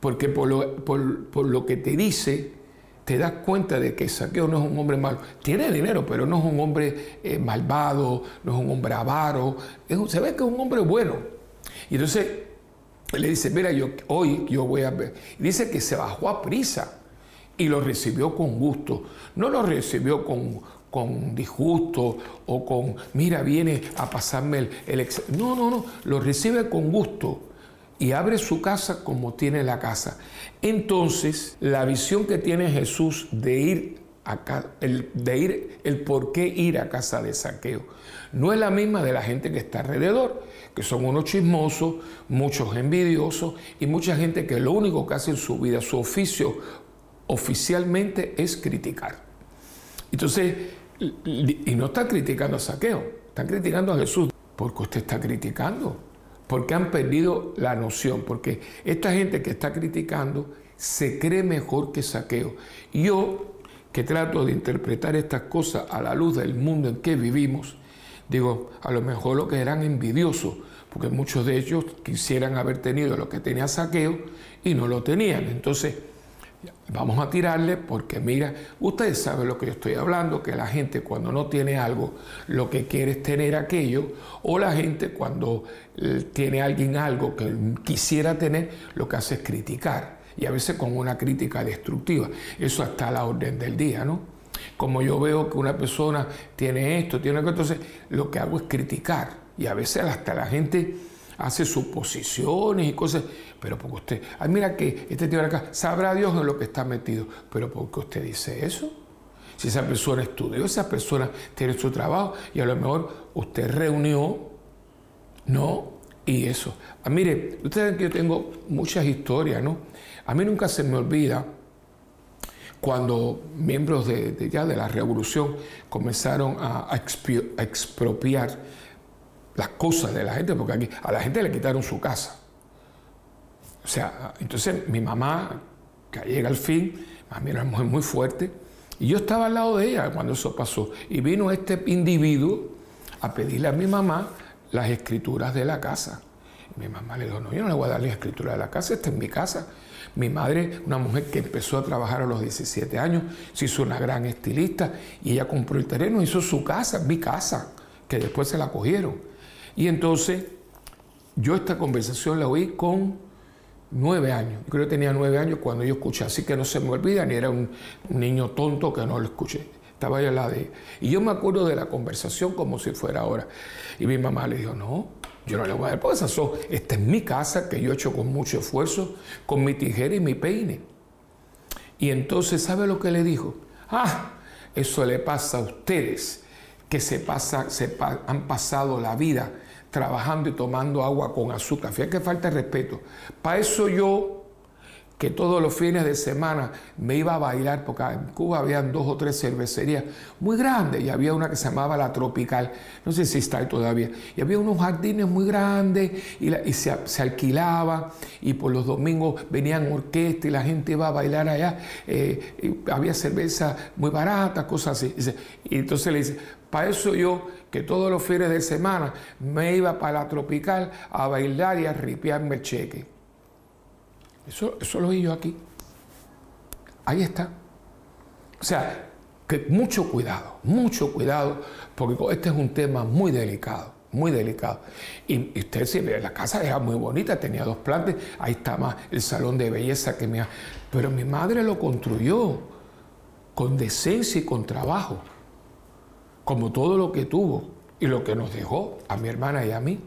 porque por lo, que te dice, te das cuenta de que Saqueo no es un hombre malo. Tiene dinero, pero no es un hombre eh, malvado, no es un hombre avaro, se ve que es un hombre bueno. Y entonces le dice, mira, hoy yo voy a ver. Y dice que se bajó a prisa y lo recibió con gusto. No lo recibió con, con disgusto o con, mira, viene a pasarme el, el No, no, no, lo recibe con gusto y abre su casa como tiene la casa. Entonces, la visión que tiene Jesús de ir a, el, de ir, el por qué ir a casa de saqueo, no es la misma de la gente que está alrededor, que son unos chismosos, muchos envidiosos y mucha gente que lo único que hace en su vida, su oficio oficialmente es criticar. Entonces, y no está criticando a Saqueo, están criticando a Jesús. porque usted está criticando? Porque han perdido la noción, porque esta gente que está criticando se cree mejor que Saqueo. Yo, que trato de interpretar estas cosas a la luz del mundo en que vivimos, digo, a lo mejor lo que eran envidiosos, porque muchos de ellos quisieran haber tenido lo que tenía Saqueo y no lo tenían. Entonces, Vamos a tirarle porque mira, ustedes saben lo que yo estoy hablando, que la gente cuando no tiene algo, lo que quiere es tener aquello, o la gente cuando eh, tiene alguien algo que quisiera tener, lo que hace es criticar, y a veces con una crítica destructiva. Eso está a la orden del día, ¿no? Como yo veo que una persona tiene esto, tiene esto, entonces lo que hago es criticar, y a veces hasta la gente hace suposiciones y cosas, pero porque usted, ay, mira que este tío de acá, sabrá Dios en lo que está metido, pero porque usted dice eso. Si esa persona estudió, esa persona tiene su trabajo y a lo mejor usted reunió, ¿no? Y eso. Ah, mire, ustedes saben que yo tengo muchas historias, ¿no? A mí nunca se me olvida cuando miembros de, ya de la revolución comenzaron a, expropiar las cosas de la gente, porque aquí a la gente le quitaron su casa. O sea, entonces mi mamá, que llega al fin, a mí era mujer muy fuerte, y yo estaba al lado de ella cuando eso pasó. Y vino este individuo a pedirle a mi mamá las escrituras de la casa. Mi mamá le dijo, no, yo no le voy a dar las escrituras de la casa, esta es mi casa. Mi madre, una mujer que empezó a trabajar a los 17 años, se hizo una gran estilista y ella compró el terreno, hizo su casa, mi casa, que después se la cogieron. Y entonces yo esta conversación la oí con nueve años. Yo creo que tenía nueve años cuando yo escuché, así que no se me olvida, ni era un, niño tonto que no lo escuché. Estaba yo al lado de. Y yo me acuerdo de la conversación como si fuera ahora. Y mi mamá le dijo, no, yo no le voy a dar, pues eso, esta es mi casa que yo he hecho con mucho esfuerzo, con mi tijera y mi peine. Y entonces, ¿sabe lo que le dijo? Ah, eso le pasa a ustedes, que se, pasa, se han pasado la vida trabajando y tomando agua con azúcar. Fíjate que falta de respeto. Para eso yo que todos los fines de semana me iba a bailar, porque en Cuba había dos o tres cervecerías muy grandes y había una que se llamaba La Tropical, no sé si está ahí todavía, y había unos jardines muy grandes y, se, alquilaba y por los domingos venían orquestas y la gente iba a bailar allá, eh, había cerveza muy barata, cosas así. Y entonces le dice, para eso yo, que todos los fines de semana me iba para La Tropical a bailar y a ripiarme el cheque. Eso, lo oí yo aquí. Ahí está. O sea, que mucho cuidado, mucho cuidado, porque este es un tema muy delicado, muy delicado. Y, usted si ve, la casa era muy bonita, tenía dos plantas, ahí está más el salón de belleza que me... Pero mi madre lo construyó con decencia y con trabajo, como todo lo que tuvo y lo que nos dejó a mi hermana y a mí.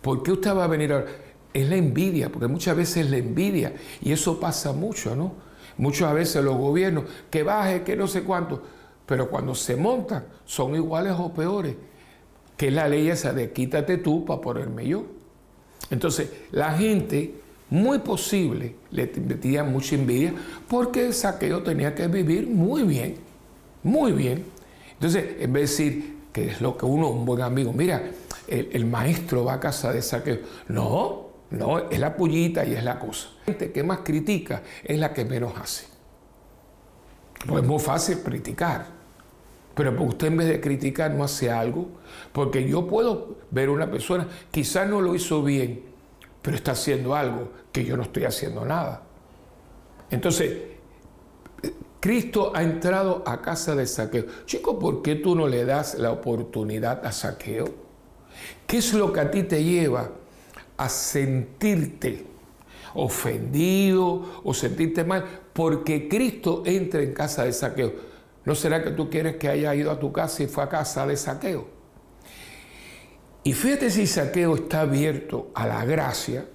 ¿Por qué usted va a venir ahora? es la envidia, porque muchas veces la envidia, y eso pasa mucho, ¿no? Muchas veces los gobiernos, que baje, que no sé cuánto, pero cuando se montan son iguales o peores, que es la ley esa de quítate tú para ponerme yo. Entonces, la gente, muy posible, le metía mucha envidia porque el saqueo tenía que vivir muy bien, muy bien. Entonces, en vez de decir, que es lo que uno, un buen amigo, mira, el, maestro va a casa de saqueo. No, no, es la pullita y es la cosa. La gente que más critica es la que menos hace. Pues es muy fácil criticar. Pero usted en vez de criticar no hace algo. Porque yo puedo ver una persona, quizás no lo hizo bien, pero está haciendo algo que yo no estoy haciendo nada. Entonces, Cristo ha entrado a casa de saqueo. Chico, ¿por qué tú no le das la oportunidad a saqueo? ¿Qué es lo que a ti te lleva a sentirte ofendido o sentirte mal porque Cristo entra en casa de saqueo. ¿No será que tú quieres que haya ido a tu casa y fue a casa de saqueo? Y fíjate si saqueo está abierto a la gracia,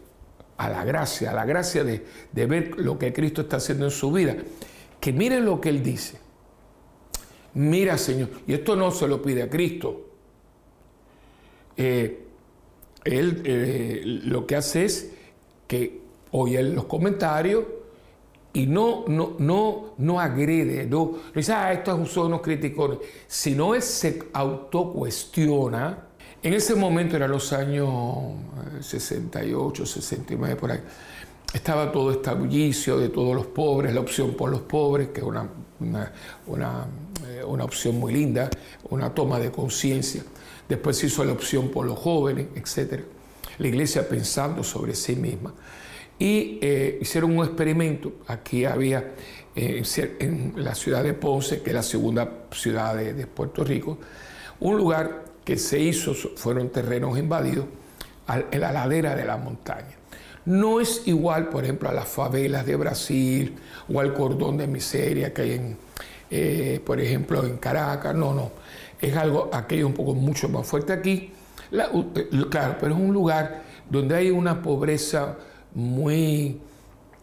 a la gracia, a la gracia de, ver lo que Cristo está haciendo en su vida. Que miren lo que Él dice. Mira, Señor, y esto no se lo pide a Cristo. Eh, él eh, lo que hace es que oye los comentarios y no, no, no, no agrede, no, dice, ah, estos son unos criticones, sino él se autocuestiona. En ese momento, eran los años 68, eh, 69, por ahí, estaba todo este bullicio de todos los pobres, la opción por los pobres, que es una, una, eh, una opción muy linda, una toma de conciencia. Después se hizo la opción por los jóvenes, etc. La iglesia pensando sobre sí misma. Y eh, hicieron un experimento. Aquí había eh, en la ciudad de Ponce, que es la segunda ciudad de, Puerto Rico, un lugar que se hizo, fueron terrenos invadidos en la ladera de la montaña. No es igual, por ejemplo, a las favelas de Brasil o al cordón de miseria que hay en, eh, por ejemplo, en Caracas. No, no es algo, aquello un poco mucho más fuerte aquí. Eh, claro, pero es un lugar donde hay una pobreza muy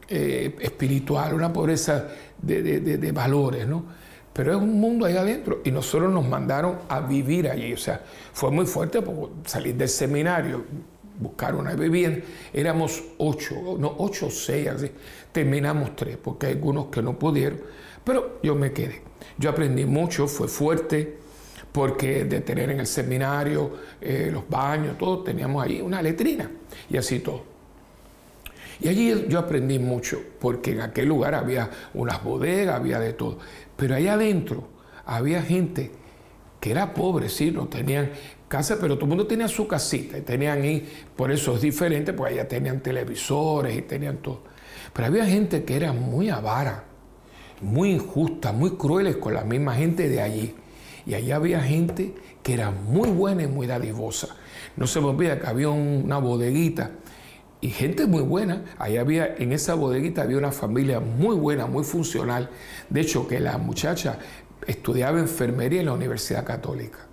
eh, espiritual, una pobreza de, valores, ¿no? Pero es un mundo ahí adentro y nosotros nos mandaron a vivir allí. O sea, fue muy fuerte salir del seminario, buscar una vivienda, éramos ocho, no, ocho o seis, así. terminamos tres, porque hay algunos que no pudieron, pero yo me quedé. Yo aprendí mucho, fue fuerte, porque de tener en el seminario eh, los baños, todo, teníamos ahí una letrina y así todo. Y allí yo aprendí mucho, porque en aquel lugar había unas bodegas, había de todo. Pero allá adentro había gente que era pobre, sí, no tenían casa, pero todo el mundo tenía su casita y tenían ahí, por eso es diferente, porque allá tenían televisores y tenían todo. Pero había gente que era muy avara, muy injusta, muy crueles con la misma gente de allí. Y allá había gente que era muy buena y muy dadivosa. No se me olvida que había una bodeguita y gente muy buena. Ahí había, en esa bodeguita había una familia muy buena, muy funcional. De hecho, que la muchacha estudiaba enfermería en la Universidad Católica.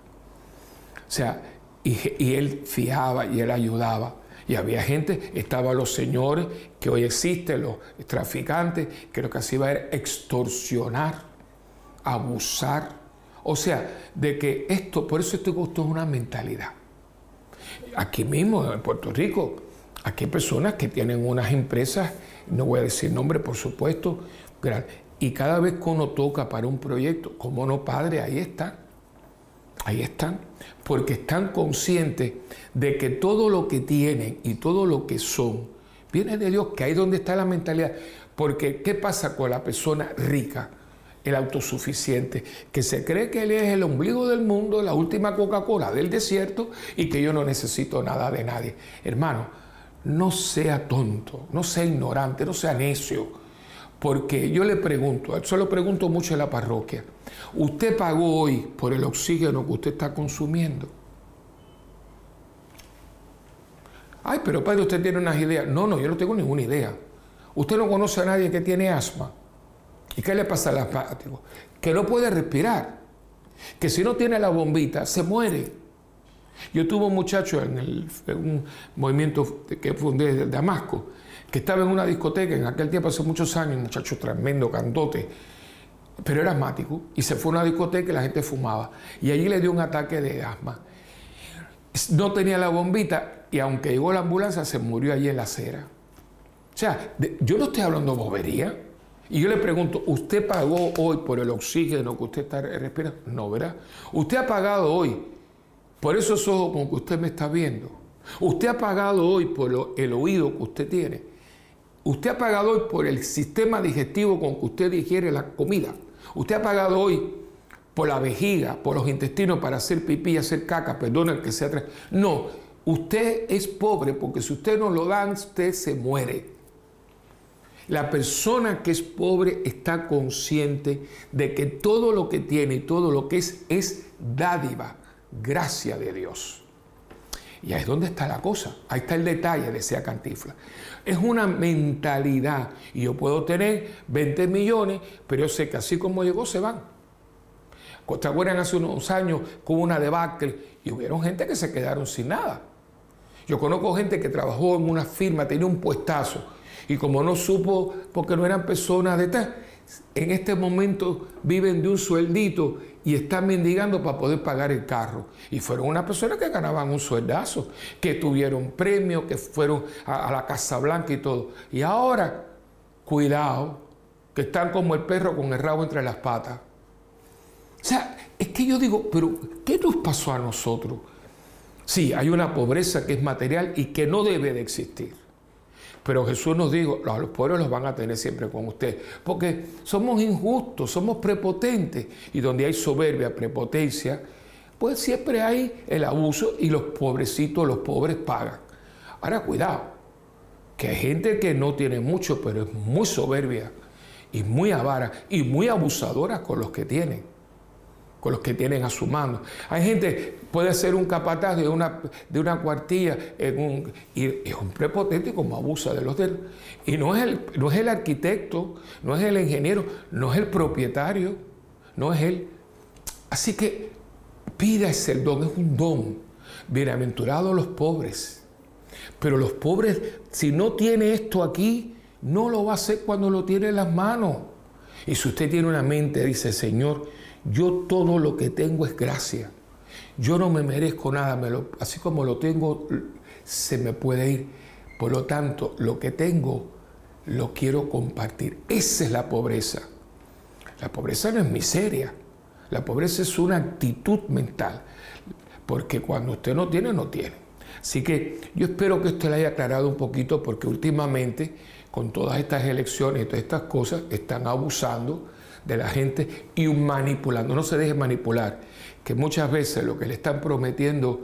O sea, y, él fiaba y él ayudaba. Y había gente, estaban los señores que hoy existen, los traficantes, que lo que hacían era extorsionar, abusar o sea, de que esto, por eso este gusto es una mentalidad. Aquí mismo, en Puerto Rico, aquí hay personas que tienen unas empresas, no voy a decir nombre, por supuesto, y cada vez que uno toca para un proyecto, como no padre, ahí están. Ahí están. Porque están conscientes de que todo lo que tienen y todo lo que son viene de Dios, que ahí es donde está la mentalidad. Porque, ¿qué pasa con la persona rica? el autosuficiente, que se cree que él es el ombligo del mundo, la última Coca-Cola del desierto y que yo no necesito nada de nadie. Hermano, no sea tonto, no sea ignorante, no sea necio, porque yo le pregunto, eso lo pregunto mucho en la parroquia, ¿usted pagó hoy por el oxígeno que usted está consumiendo? Ay, pero padre, usted tiene unas ideas. No, no, yo no tengo ninguna idea. Usted no conoce a nadie que tiene asma. ¿Y qué le pasa al asmático? Que no puede respirar, que si no tiene la bombita se muere. Yo tuve un muchacho en, un movimiento que fundé de Damasco, estaba en una discoteca en aquel tiempo, hace muchos años, un muchacho tremendo, candote, pero era asmático, y se fue a una discoteca y la gente fumaba. Y allí le dio un ataque de asma. No tenía la bombita y aunque llegó la ambulancia, se murió allí en la acera. O sea, yo no estoy hablando de bobería. Y yo le pregunto, ¿usted pagó hoy por el oxígeno que usted está respirando? No, ¿verdad? Usted ha pagado hoy por esos ojos con que usted me está viendo. Usted ha pagado hoy por el oído que usted tiene. Usted ha pagado hoy por el sistema digestivo con que usted digiere la comida. Usted ha pagado hoy por la vejiga, por los intestinos para hacer pipí y hacer caca, perdona el que sea. No, usted es pobre porque si usted no lo da, usted se muere. La persona que es pobre está consciente de que todo lo que tiene y todo lo que es es dádiva, gracia de Dios. Y ahí es donde está la cosa, ahí está el detalle, decía Cantifla. Es una mentalidad y yo puedo tener 20 millones, pero yo sé que así como llegó se van. ¿Te acuerdan hace unos años con una debacle y hubieron gente que se quedaron sin nada? Yo conozco gente que trabajó en una firma, tenía un puestazo y como no supo, porque no eran personas de tal, en este momento viven de un sueldito y están mendigando para poder pagar el carro. Y fueron unas personas que ganaban un sueldazo, que tuvieron premios, que fueron a, la Casa Blanca y todo. Y ahora, cuidado, que están como el perro con el rabo entre las patas. O sea, es que yo digo, pero ¿qué nos pasó a nosotros? Sí, hay una pobreza que es material y que no debe de existir. Pero Jesús nos dijo, a los pobres los van a tener siempre con usted, porque somos injustos, somos prepotentes, y donde hay soberbia, prepotencia, pues siempre hay el abuso y los pobrecitos, los pobres pagan. Ahora cuidado, que hay gente que no tiene mucho, pero es muy soberbia y muy avara y muy abusadora con los que tienen con los que tienen a su mano. Hay gente, puede ser un capataz de una, de una cuartilla en un, y es un prepotente como abusa de los del. Y no es, el, no es el arquitecto, no es el ingeniero, no es el propietario, no es él. Así que pida ese don, es un don. Bienaventurados los pobres, Pero los pobres, si no tiene esto aquí, no lo va a hacer cuando lo tiene en las manos. Y si usted tiene una mente, dice, Señor, yo todo lo que tengo es gracia. Yo no me merezco nada, así como lo tengo, se me puede ir. Por lo tanto, lo que tengo, lo quiero compartir. Esa es la pobreza. La pobreza no es miseria. La pobreza es una actitud mental. Porque cuando usted no tiene, no tiene. Así que yo espero que esto le haya aclarado un poquito porque últimamente con todas estas elecciones y todas estas cosas están abusando de la gente y manipulando. No se deje manipular, que muchas veces lo que le están prometiendo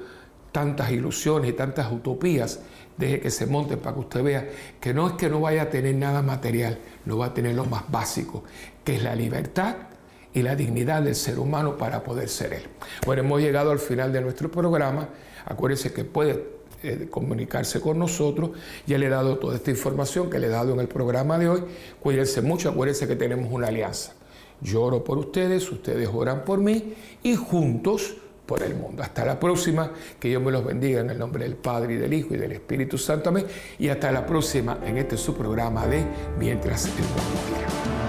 tantas ilusiones y tantas utopías, deje que se monte para que usted vea que no es que no vaya a tener nada material, no va a tener lo más básico, que es la libertad y la dignidad del ser humano para poder ser él. Bueno, hemos llegado al final de nuestro programa. Acuérdese que puede eh, comunicarse con nosotros. Ya le he dado toda esta información que le he dado en el programa de hoy. Cuídense mucho, acuérdense que tenemos una alianza. Yo oro por ustedes, ustedes oran por mí y juntos por el mundo. Hasta la próxima, que Dios me los bendiga en el nombre del Padre y del Hijo y del Espíritu Santo. Amén. Y hasta la próxima en este su programa de Mientras el mundo.